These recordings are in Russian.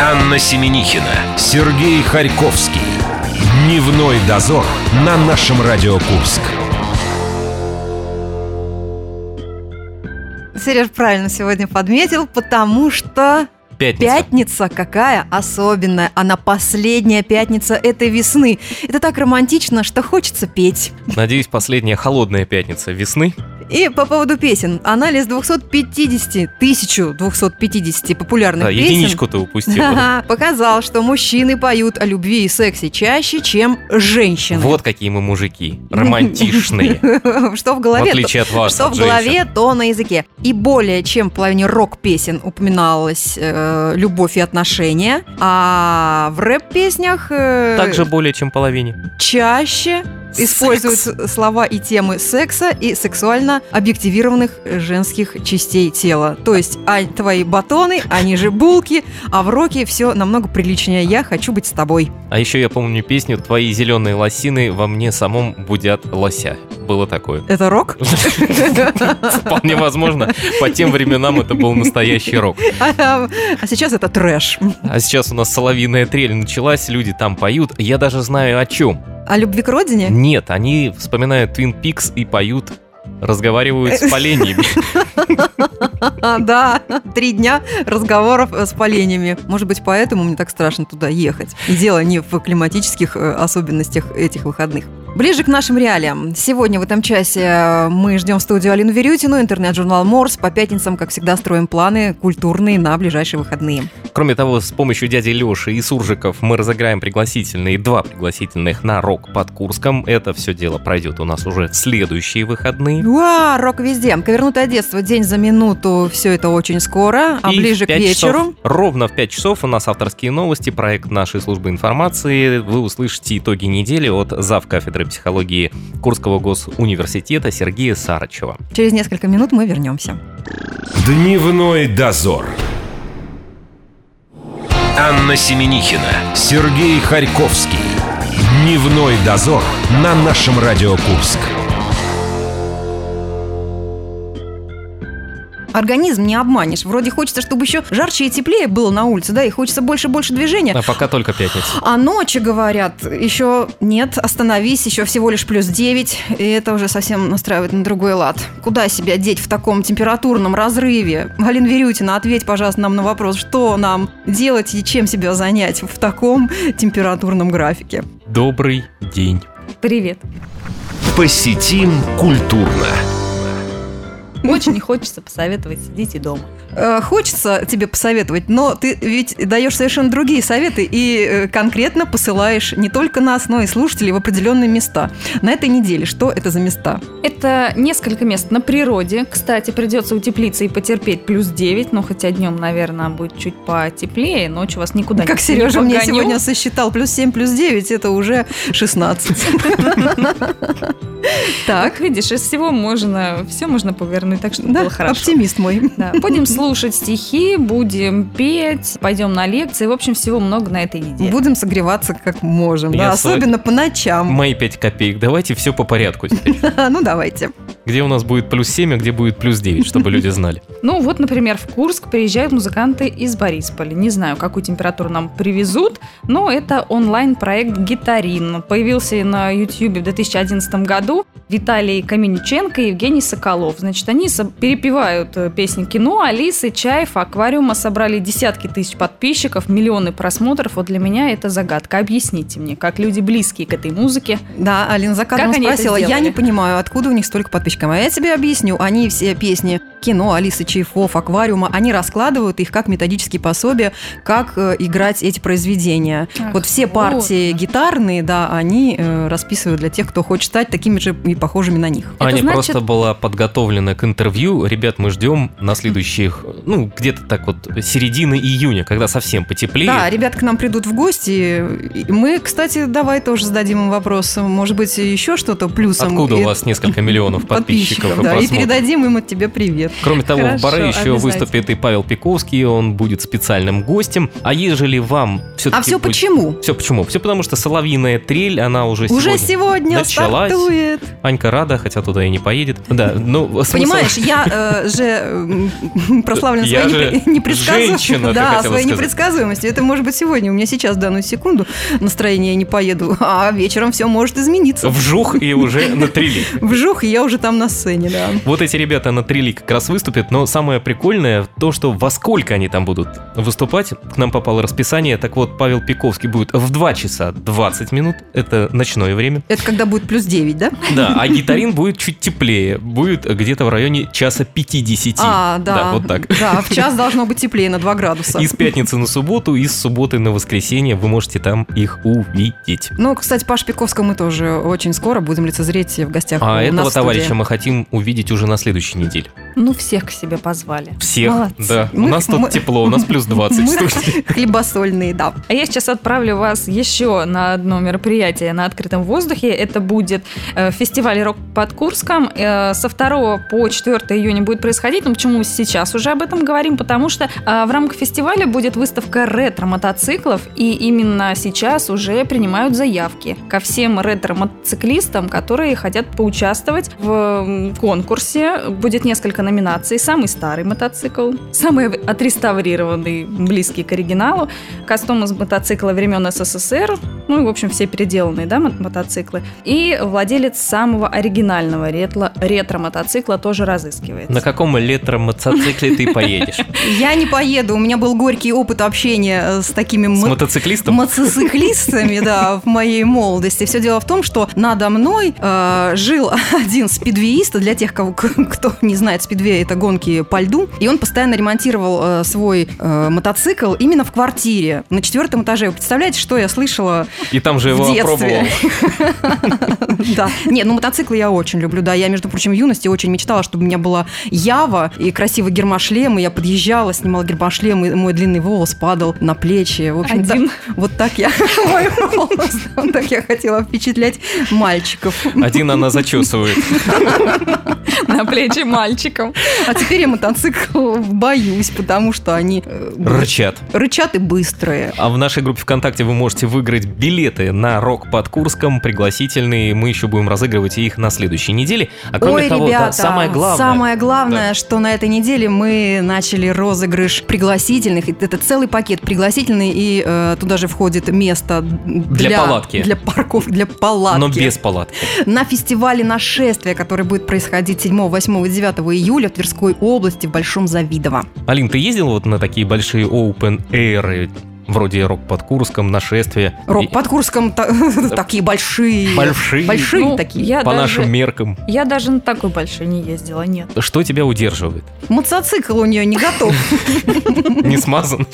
Анна Семенихина, Сергей Харьковский. Дневной дозор на нашем Радио Курск. Сереж правильно сегодня подметил, потому что Пятница. Пятница какая особенная. Она последняя пятница этой весны. Это так романтично, что хочется петь. Надеюсь, последняя холодная пятница весны. И по поводу песен. Анализ 250, 1250 популярных Да, песен единичку ты упустила. Показал, что мужчины поют о любви и сексе чаще, чем женщины. Вот какие мы мужики. Романтичные. Что в В голове, отличие от вас, что в голове, то на языке. И более чем в половине рок-песен упоминалась э, любовь и отношения, а в рэп-песнях э, Также более чем половине. чаще используют слова и темы секса и сексуально объективированных женских частей тела. То есть, а твои батоны, они же булки, а в роке все намного приличнее. Я хочу быть с тобой. А еще я помню песню «Твои зеленые лосины во мне самом будят лося». Было такое. Это рок? Вполне возможно, по тем временам это был настоящий рок. А а сейчас это трэш. А сейчас у нас соловьиная трель началась, люди там поют. Я даже знаю о чем. О любви к родине? Нет, они вспоминают Twin Peaks и поют, разговаривают с поленьями. А, Да, три дня разговоров э, с поленями. Может быть, поэтому мне так страшно туда ехать. И дело не в климатических э, особенностях этих выходных. Ближе к нашим реалиям. Сегодня в этом часе э, мы ждем в студию Алину Верютину, интернет-журнал Морс. По пятницам, как всегда, строим планы культурные на ближайшие выходные. Кроме того, с помощью дяди Леши и Суржиков мы разыграем пригласительные, два пригласительных на рок под Курском. Это все дело пройдет у нас уже в следующие выходные. Уа, рок везде. Ковернутое детство день за минуту. Все это очень скоро. А И ближе к 5 вечеру... часов, ровно в 5 часов у нас авторские новости, проект нашей службы информации. Вы услышите итоги недели от зав. кафедры психологии Курского госуниверситета Сергея Сарычева. Через несколько минут мы вернемся. Дневной дозор. Анна Семенихина, Сергей Харьковский. Дневной дозор на нашем Радио Курск. Организм не обманешь. Вроде хочется, чтобы еще жарче и теплее было на улице, да, и хочется больше-больше движения. А пока только пятница. А ночи, говорят, еще нет, остановись, еще всего лишь плюс 9, и это уже совсем настраивает на другой лад. Куда себя деть в таком температурном разрыве? Галина Верютина, ответь, пожалуйста, нам на вопрос, что нам делать и чем себя занять в таком температурном графике? Добрый день. Привет. Посетим культурно. Очень не хочется посоветовать, сидите дома. Э, Хочется тебе посоветовать, но ты ведь даешь совершенно другие советы и э, конкретно посылаешь не только нас, но и слушателей в определенные места. На этой неделе что это за места? Это несколько мест на природе. Кстати, придется утеплиться и потерпеть плюс 9, но хотя днем, наверное, будет чуть потеплее, ночью вас никуда Как не Сережа не мне сегодня сосчитал, плюс 7, плюс 9, это уже 16. Так, Как видишь, из всего можно, все можно повернуть, так что было хорошо. оптимист мой. Будем слушать стихи, будем петь, пойдем на лекции. В общем, всего много на этой неделе. Будем согреваться как можем, Я да, особенно по ночам. Мои 5 копеек. Давайте все по порядку теперь. Ну, давайте. Где у нас будет плюс 7, а где будет плюс 9, чтобы люди знали. Ну вот, например, в Курск приезжают музыканты из Борисполя. Не знаю, какую температуру нам привезут, но это онлайн-проект «Гитарин». Появился на YouTube в 2011 году. Виталий Камениченко и Евгений Соколов. Значит, они перепевают э, песни кино, Алисы, Чаев, Аквариума. Собрали десятки тысяч подписчиков, миллионы просмотров. Вот для меня это загадка. Объясните мне, как люди близкие к этой музыке. Да, Алина за кадром спросила, я не понимаю, откуда у них столько подписчиков. А я тебе объясню. Они все песни кино, Алисы Чайфов, Аквариума, они раскладывают их как методические пособия, как э, играть эти произведения. Ах, вот все вот партии что. гитарные, да, они э, расписывают для тех, кто хочет стать такими же и похожими на них. Это Аня значит- просто была подготовлена к интервью. Ребят, мы ждем на следующих, ну, где-то так вот, середины июня, когда совсем потеплеет. Да, ребят к нам придут в гости. Мы, кстати, давай тоже зададим им вопрос. Может быть, еще что-то плюсом. Откуда И- у вас несколько миллионов подписчиков, и да, и передадим им от тебя привет. Кроме того, в Хорошо, Баре еще выступит и Павел Пиковский, он будет специальным гостем. А ежели вам все-таки А все почему? Все почему? Все потому, что соловьиная трель, она уже, Уже сегодня началась. стартует. Анька рада, хотя туда и не поедет. Да, ну, смысл- Понимаешь, я э, же прославлена Я своей же непре- непредсказуемостью. Да, своей непредсказуемостью. Это может быть сегодня. У меня сейчас, данную секунду, настроение не поеду, а вечером все может измениться. вжух и уже на трели. Вжух, и я уже там на сцене, да. Вот эти ребята на трели как раз выступят, но самое прикольное то, что во сколько они там будут выступать. К нам попало расписание, так вот, Павел Пиковский будет в 2 часа 20 минут, это ночное время. Это когда будет плюс 9, да? Да, а гитарин будет чуть теплее, будет где-то в районе часа 50. А, да. вот так. Да, в час должно быть теплее на 2 градуса. Из пятницы на субботу, из субботы на воскресенье вы можете там их увидеть. Ну, кстати, Паш Пиковского мы тоже очень скоро будем лицезреть в гостях А этого товарища мы хотим увидеть уже на следующей неделе. Ну, всех к себе позвали. Всех, Молодцы. да. у Мы- нас тут мы- тепло, у нас плюс 20 в Мы хлебосольные, да. А я сейчас отправлю вас еще на одно мероприятие на открытом воздухе. Это будет э, фестиваль «Рок под Курском». Э, со 2 по 4 июня будет происходить. Ну, почему мы сейчас уже об этом говорим? Потому что э, в рамках фестиваля будет выставка ретро-мотоциклов, и именно сейчас уже принимают заявки ко всем ретро-мотоциклистам, которые хотят поучаствовать в конкурсе. Будет несколько номинаций. Самый старый мотоцикл, самый отреставрированный, близкий к оригиналу, кастом из мотоцикла времен СССР, ну и, в общем, все переделанные да, мо- мотоциклы. И владелец самого оригинального ретро- ретро-мотоцикла тоже разыскивается. На каком электромотоцикле ты поедешь? Я не поеду, у меня был горький опыт общения э, с такими С мо- мотоциклистом? мотоциклистами, да, в моей молодости. Все дело в том, что надо мной э, жил один спидвеист, для тех, кого, кто не знает, спидвей это гонки по льду, и он постоянно ремонтировал э, свой э, мотоцикл именно в квартире на четвертом этаже. Вы представляете, что я слышала И там же его детстве. опробовал. Да. Не, ну мотоциклы я очень люблю, да. Я, между прочим, в юности очень мечтала, чтобы у меня была Ява и красивый гермошлем, и я подъезжала, снимала гермошлем, и мой длинный волос падал на плечи. В общем, Один. да, вот так я мой волос, вот так я хотела впечатлять мальчиков. Один она зачесывает. На плечи мальчикам. А теперь я мотоцикл боюсь, потому что они э, Рычат. рычат и быстрые. А в нашей группе ВКонтакте вы можете выиграть билеты на рок под Курском, пригласительные. Мы еще будем разыгрывать их на следующей неделе. А кроме Ой, того, да, ребята, самое главное. самое главное, Да. что на этой неделе мы начали розыгрыш пригласительных. Это целый пакет пригласительный, и э, туда же входит место для, палатки. Для парков, для палатки. Но без палатки. На фестивале «Нашествие», который будет происходить 7, 8 и 9 июля в Тверской области в Большом Завидово. Алин, ты ездил вот на такие большие open air, вроде рок под Курском, нашествие? Рок под Курском та- такие большие. Большие? Большие Ну, такие. По нашим меркам. Я даже на такой большой не ездила, нет. Что тебя удерживает? Мотоцикл у нее не готов. Не смазан?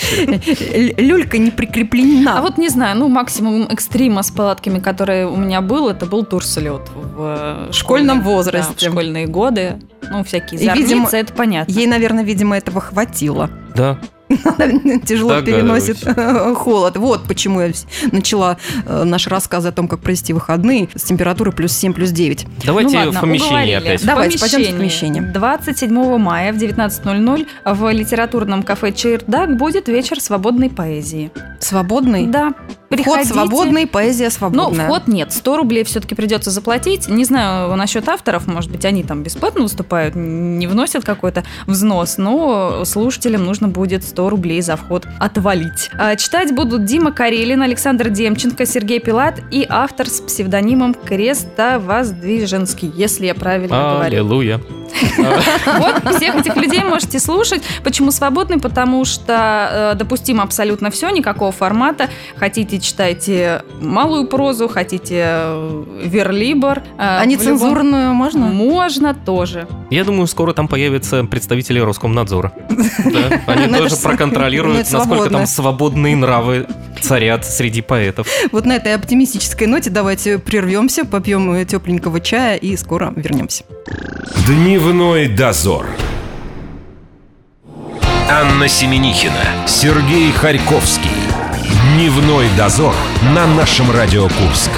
Люлька не прикреплена. А вот не знаю, ну максимум экстрима с палатками, который у меня был, это был турслет в э, школьном школьные- возрасте. в школьные годы. Ну, всякие видимо, это понятно. Ей, наверное, видимо, этого хватило. Да. Тяжело переносит э, холод. Вот почему я начала э, наш рассказ о том, как провести выходные с температурой плюс 7, плюс 9. Давайте ну, ладно, в помещении уговорили. опять. Давайте, пойдемте в помещение. 27 мая в 19.00 в литературном кафе «Чердак» будет вечер свободной поэзии. Свободный? Да, Вход приходите. свободный, поэзия Ну, свободная. вход нет, 100 рублей все-таки придется заплатить. Не знаю насчет авторов, может быть, они там бесплатно выступают, не вносят какой-то взнос, но слушателям нужно будет 100 рублей за вход отвалить. А читать будут Дима Карелин, Александр Демченко, Сергей Пилат и автор с псевдонимом Крестовоздвиженский, если я правильно говорю. Аллилуйя. Вот всех этих людей можете слушать. Почему свободный? Потому что э, допустимо абсолютно все, никакого формата. Хотите, читайте малую прозу, хотите э, верлибр. э, А нецензурную любом- можно? Можно тоже. Я думаю, скоро там появятся представители Роскомнадзора. Они тоже проконтролируют, насколько там свободные нравы царят среди поэтов. Вот на этой оптимистической ноте давайте прервемся, попьем тепленького чая и скоро вернемся. Дневной дозор. Анна Семенихина, Сергей Харьковский. Дневной дозор на нашем Радио Курск.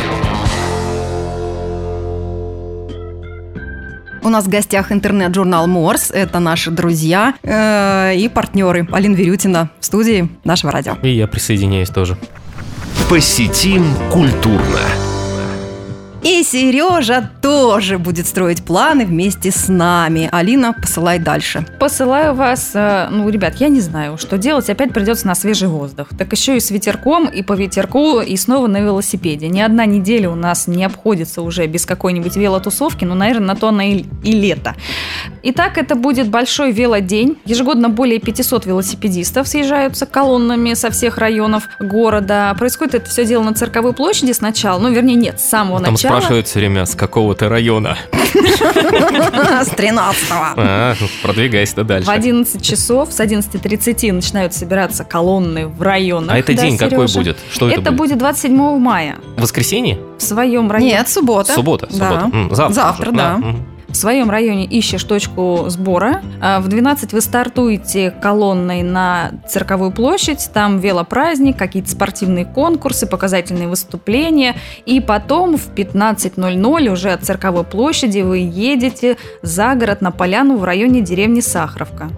У нас в гостях интернет-журнал Морс. Это наши друзья э, и партнеры. Алина Верютина в студии нашего радио. И я присоединяюсь тоже. Посетим культурно. И Сережа тоже будет строить планы вместе с нами. Алина, посылай дальше. Посылаю вас, э, ну, ребят, я не знаю, что делать. Опять придется на свежий воздух. Так еще и с ветерком, и по ветерку, и снова на велосипеде. Ни одна неделя у нас не обходится уже без какой-нибудь велотусовки. Ну, наверное, на то она и, и лето. Итак, это будет большой велодень. Ежегодно более 500 велосипедистов съезжаются колоннами со всех районов города. Происходит это все дело на Цирковой площади сначала. Ну, вернее, нет, с самого Там начала. Спрашивают все время, с какого ты района. С 13-го. А, продвигайся дальше. В 11 часов с 11.30 начинают собираться колонны в районах. А это день какой будет? Что это, Это будет 27 мая Воскресенье? в своем районе. Нет, суббота. Суббота, суббота. Завтра. Завтра, да. В своем районе ищешь точку сбора. А В 12 вы стартуете колонной на Цирковую площадь. Там велопраздник, какие-то спортивные конкурсы, показательные выступления. И потом в 15.00 уже от Цирковой площади вы едете за город на поляну в районе деревни Сахаровка.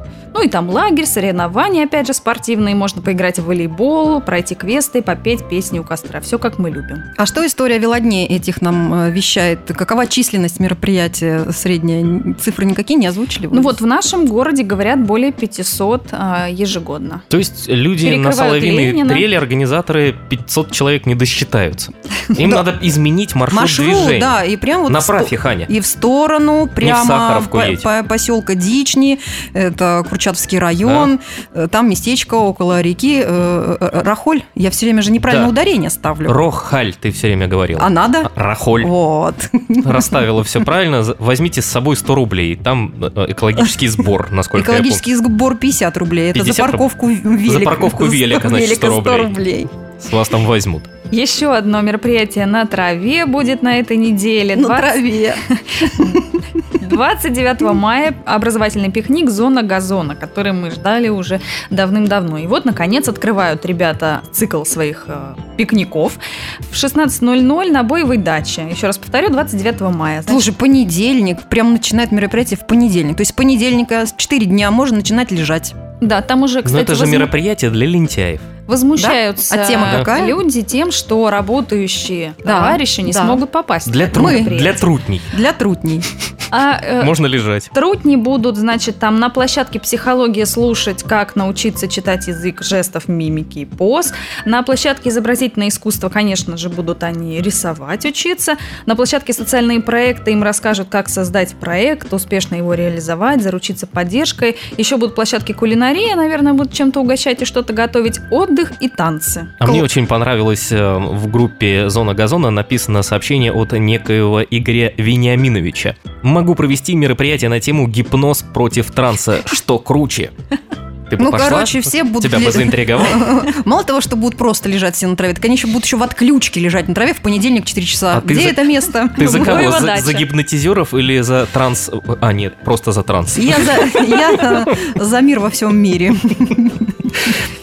И там лагерь, соревнования, опять же, спортивные. Можно поиграть в волейбол, пройти квесты, попеть песни у костра. Все как мы любим. А что история велодней этих нам э, вещает? Какова численность мероприятия средняя? Цифры никакие не озвучили? вы? Ну вот в нашем городе, говорят, более 500 а, ежегодно. То есть люди на Соловиной Ленина. трели организаторы 500 человек не досчитаются. Им надо изменить маршрут, Маршрут, движения. да, и прям вот... Направь их, Аня. И в сторону, прямо по, поселка Дични, это Курчатовский район, э, там местечко около реки э, э, Рахоль. Я все время же неправильно Да. ударение ставлю. Рохаль, ты все время говорил. А надо? Рахоль. Вот. Расставила все правильно. За- Возьмите с собой 100 рублей. Там э, экологический сбор, насколько я помню. Экологический сбор 50 рублей. Это за 50 рублей? парковку велика. За парковку велика, значит, 100 рублей. рублей. С вас там возьмут. Еще одно мероприятие на траве будет на этой неделе. На 20 траве. 29 мая образовательный пикник «Зона газона», который мы ждали уже давным-давно. И вот, наконец, открывают ребята цикл своих э, пикников. В 16.00 на Боевой даче. Еще раз повторю, 29 мая. Значит, Слушай, понедельник, прям начинает мероприятие в понедельник. То есть с понедельника с 4 дня можно начинать лежать. да, там уже, Но кстати, это же возму- мероприятие для лентяев. Возмущаются Да? А тема какая? люди тем, что работающие Да, товарищи не да. смогут попасть. Для, тру- для трутней. Для трутней. А, э, Можно лежать. Трудни будут, значит, там на площадке психологии слушать, как научиться читать язык жестов, мимики и поз. На площадке изобразительное искусство, конечно же, будут они рисовать, учиться. На площадке социальные проекты им расскажут, как создать проект, успешно его реализовать, заручиться поддержкой. Еще будут площадки кулинарии, наверное, будут чем-то угощать и что-то готовить. Отдых и танцы. А Кл- мне очень понравилось э, в группе «Зона газона» написано сообщение от некоего Игоря Вениаминовича. Могу провести мероприятие на тему «Гипноз против транса. Что круче?» Ты бы Ну, пошла? короче, все будут Тебя бы ле- заинтриговало? Мало того, что будут просто лежать все на траве, так они еще будут еще в отключке лежать на траве в понедельник в 4 часа. А Где за- это место? Ты за кого? За, за гипнотизеров или за транс... А, нет, просто за транс. Я за, я за мир во всем мире.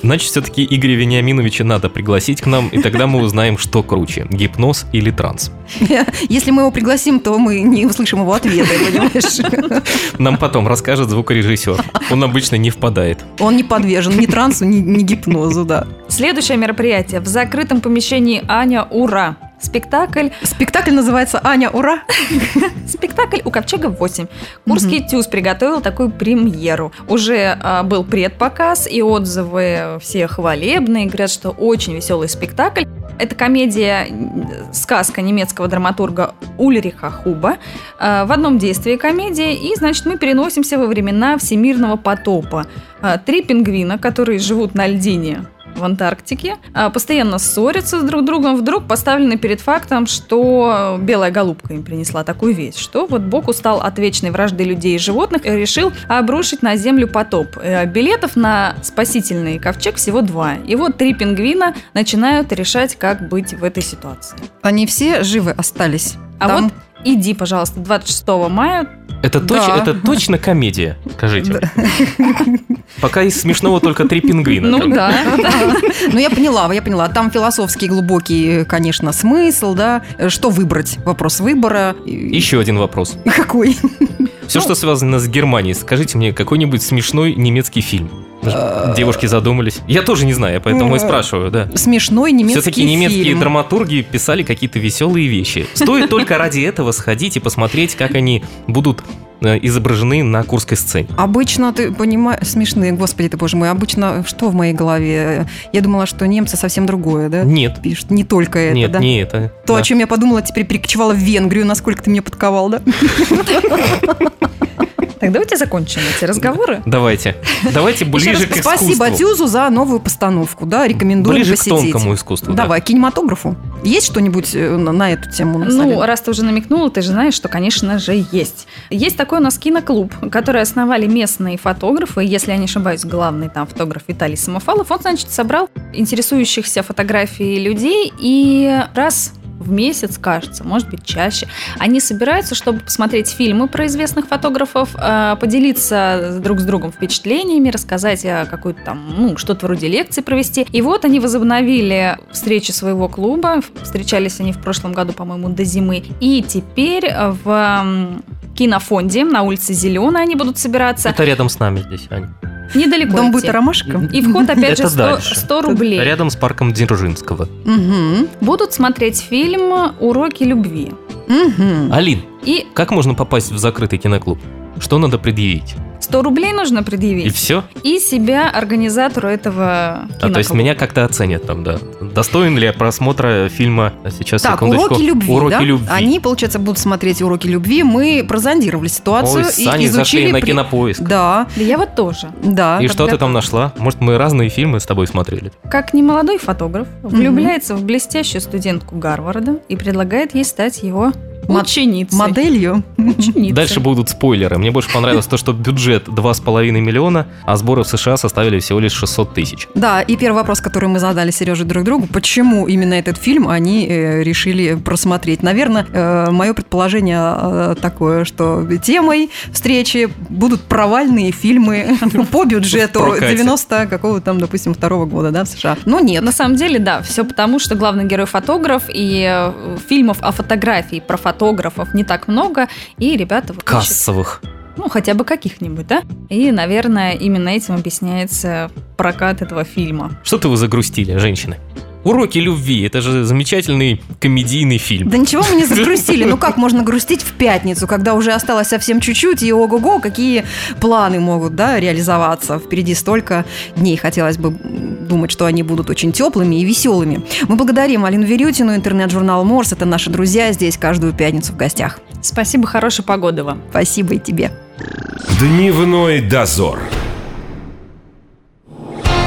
Значит, все-таки Игоря Вениаминовича надо пригласить к нам, и тогда мы узнаем, что круче, гипноз или транс. Если мы его пригласим, то мы не услышим его ответа, понимаешь? Нам потом расскажет звукорежиссер. Он обычно не впадает. Он не подвержен ни трансу, ни, ни гипнозу, да. Следующее мероприятие в закрытом помещении Аня Ура. Спектакль Спектакль называется «Аня, ура!» Спектакль у Ковчега 8. Курский ТЮЗ приготовил такую премьеру. Уже а, был предпоказ, и отзывы все хвалебные. Говорят, что очень веселый спектакль. Это комедия, сказка немецкого драматурга Ульриха Хуба. А, в одном действии комедия. И, значит, мы переносимся во времена всемирного потопа. А, три пингвина, которые живут на льдине в Антарктике, а, постоянно ссорятся с друг другом, вдруг поставлены перед фактом, что белая голубка им принесла такую весть, что вот Бог устал от вечной вражды людей и животных и решил обрушить на землю потоп. Э, Билетов на спасительный ковчег всего два. И вот три пингвина начинают решать, как быть в этой ситуации. Они все живы остались. А Там- вот иди, пожалуйста, 26 мая Это, точ- Да. это точно комедия, скажите. Пока из смешного только три пингвина. Ну да. Ну, я поняла, я поняла. Там философский глубокий, конечно, смысл, да. Что выбрать? Вопрос выбора. Еще один вопрос. Какой? Все, что связано с Германией, скажите мне какой-нибудь смешной немецкий фильм. Девушки задумались. Я тоже не знаю, я поэтому и спрашиваю, да. Смешной немецкий Все-таки немецкие фильм. драматурги писали какие-то веселые вещи. Стоит только ради этого сходить и посмотреть, как они будут э, изображены на курской сцене. Обычно, ты понимаешь, смешные, господи ты, боже мой, обычно что в моей голове? Я думала, что немцы совсем другое, да? Нет, Пишут, не только это, нет, да? не это. То, Да. о чем я подумала, теперь перекочевала в Венгрию, насколько ты меня подковал, да? Так, давайте закончим эти разговоры. Давайте. Давайте ближе к раз спасибо искусству. Тюзу за новую постановку, да, рекомендую Ближе к посетить. тонкому искусству. да. Давай, кинематографу. Есть что-нибудь э, на, эту тему? на Ну, раз ты уже намекнула, ты же знаешь, что, конечно же, есть. Есть такой у нас киноклуб, который основали местные фотографы. Если я не ошибаюсь, главный там фотограф Виталий Самофалов. Он, значит, собрал интересующихся фотографией людей и раз в месяц, кажется, может быть, чаще. Они собираются, чтобы посмотреть фильмы про известных фотографов, э, поделиться друг с другом впечатлениями, рассказать о какой-то там, ну, что-то вроде лекции провести. И вот они возобновили встречи своего клуба. Встречались они в прошлом году, по-моему, до зимы. И теперь в кинофонде на улице Зеленая они будут собираться. Это рядом с нами здесь, Аня. Недалеко Дом идти. быта Ромашка? И вход, опять же, Это 100, дальше. 100 рублей. Рядом с парком Дзержинского. Будут смотреть фильм «Уроки любви». Алин, И как можно попасть в закрытый киноклуб? Что надо предъявить? 100 рублей нужно И предъявить. все? И себя организатору этого А, то есть меня как-то оценят там, да. Достоин ли я просмотра фильма? Сейчас, Так, уроки любви, Уроки да? любви. Они, получается, будут смотреть уроки любви. Мы прозондировали ситуацию Ой, и Саней изучили... зашли на при- кинопоиск. Да, Да я вот тоже. да. И что ты там нашла? Может, мы разные фильмы с тобой смотрели? Как немолодой фотограф влюбляется в блестящую студентку Гарварда и предлагает ей стать его Ученицей. Моделью. Ученицей. Дальше будут спойлеры. Мне больше понравилось то, что бюджет 2,5 миллиона, а сборы в США составили всего лишь 600 тысяч. Да, и первый вопрос, который мы задали Сереже друг другу, почему именно этот фильм они э, решили просмотреть? Наверное, мое предположение э, такое, что темой встречи будут провальные фильмы по бюджету В прокате. 90 какого там, допустим, второго года, да, в США. Но нет. На самом деле, да, все потому, что главный герой фотограф, и э, фильмов о фотографии про фотографов не так много, и ребята вот ищут, Кассовых. ну, хотя бы каких-нибудь, да? И, наверное, именно этим объясняется прокат этого фильма. Что-то вы загрустили, женщины. Уроки любви. Это же замечательный комедийный фильм. Да ничего мы не загрустили. Ну как можно грустить в пятницу, когда уже осталось совсем чуть-чуть, и ого-го, какие планы могут да, реализоваться. Впереди столько дней. Хотелось бы думать, что они будут очень теплыми и веселыми. Мы благодарим Алину Верютину, интернет-журнал Морс. Это наши друзья здесь каждую пятницу в гостях. Спасибо, хорошей погоды вам. Спасибо и тебе. Дневной дозор.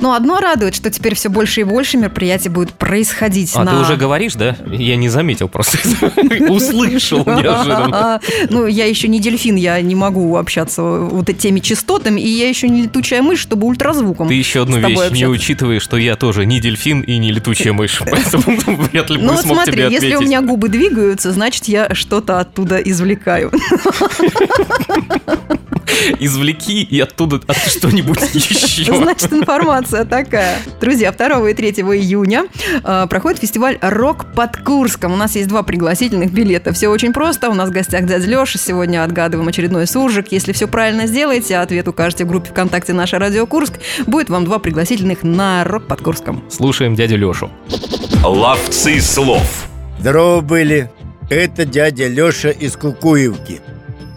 Но одно радует, что теперь все больше и больше мероприятий будет происходить А на... ты уже говоришь, да? Я не заметил просто. Услышал неожиданно. Ну, я еще не дельфин, я не могу общаться вот этими частотами, и я еще не летучая мышь, чтобы ультразвуком. Ты еще одну вещь не учитываешь, что я тоже не дельфин и не летучая мышь. Поэтому вряд ли Ну бы вот смог смотри, тебе если у меня губы двигаются, значит, я что-то оттуда извлекаю. Извлеки и оттуда от что-нибудь еще. Значит, информация такая. Друзья, 2 и 3 июня э, проходит фестиваль «Рок под Курском». У нас есть два пригласительных билета. Все очень просто. У нас в гостях дядя Леша. Сегодня отгадываем очередной суржик. Если все правильно сделаете, а ответ укажете в группе ВКонтакте «Наша Радио Курск», будет вам два пригласительных на «Рок под Курском». Слушаем дядю Лешу. Ловцы слов. Здорово были. Это дядя Леша из Кукуевки.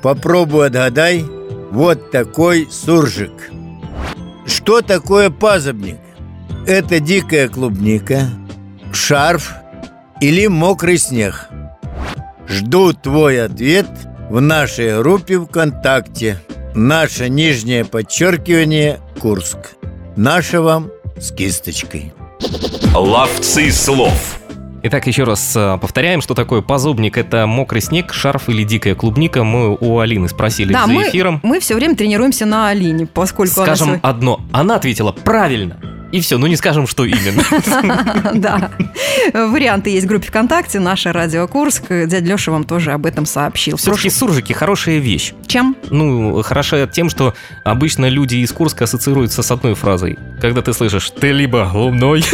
Попробуй отгадай. Вот такой суржик. Что такое пазубник? Это дикая клубника, шарф или мокрый снег. Жду твой ответ в нашей группе ВКонтакте. Наше нижнее подчеркивание Курск. Наше вам с кисточкой. Ловцы слов. Итак, еще раз э, повторяем, что такое позубник. Это мокрый снег, шарф или дикая клубника. Мы у Алины спросили Да, за мы, эфиром. мы все время тренируемся на Алине, поскольку Скажем она... одно. Она ответила правильно. И все, ну не скажем, что именно. Да. Варианты есть в группе ВКонтакте. Наша радио Курск. Дядя Леша вам тоже об этом сообщил. Все-таки суржики хорошая вещь. Чем? Ну, хороша тем, что обычно люди из Курска ассоциируются с одной фразой. Когда ты слышишь «ты либо глумной»,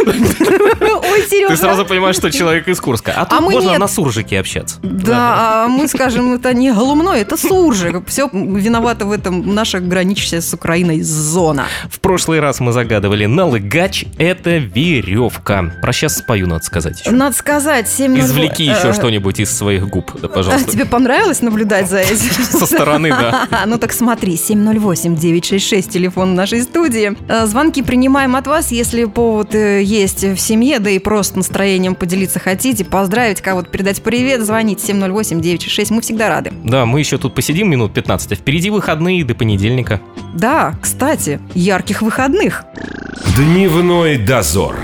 Ой, Сережа. ты сразу понимаешь, что человек из Курска. А тут мы можно на суржике общаться. Да, а мы скажем, это не голумной, это суржик. Все виновата в этом наша граничащая с Украиной зона. В прошлый раз мы загадывали налыгач – это веревка. Про сейчас спою, надо сказать. еще. Надо сказать, 7 Извлеки еще Э, что-нибудь из своих губ, да, А пожалуйста. тебе понравилось наблюдать за этим? Со стороны, да. Ну так смотри, 708-966, телефон нашей студии. Э, Звонки принимаем от вас, если повод э, есть в семье, да и просто настроением поделиться хотите, поздравить кого-то, передать привет, звоните 708-966, мы всегда рады. Да, мы еще тут посидим минут 15, а впереди выходные до понедельника. Да, кстати, ярких выходных. Дневной дозор.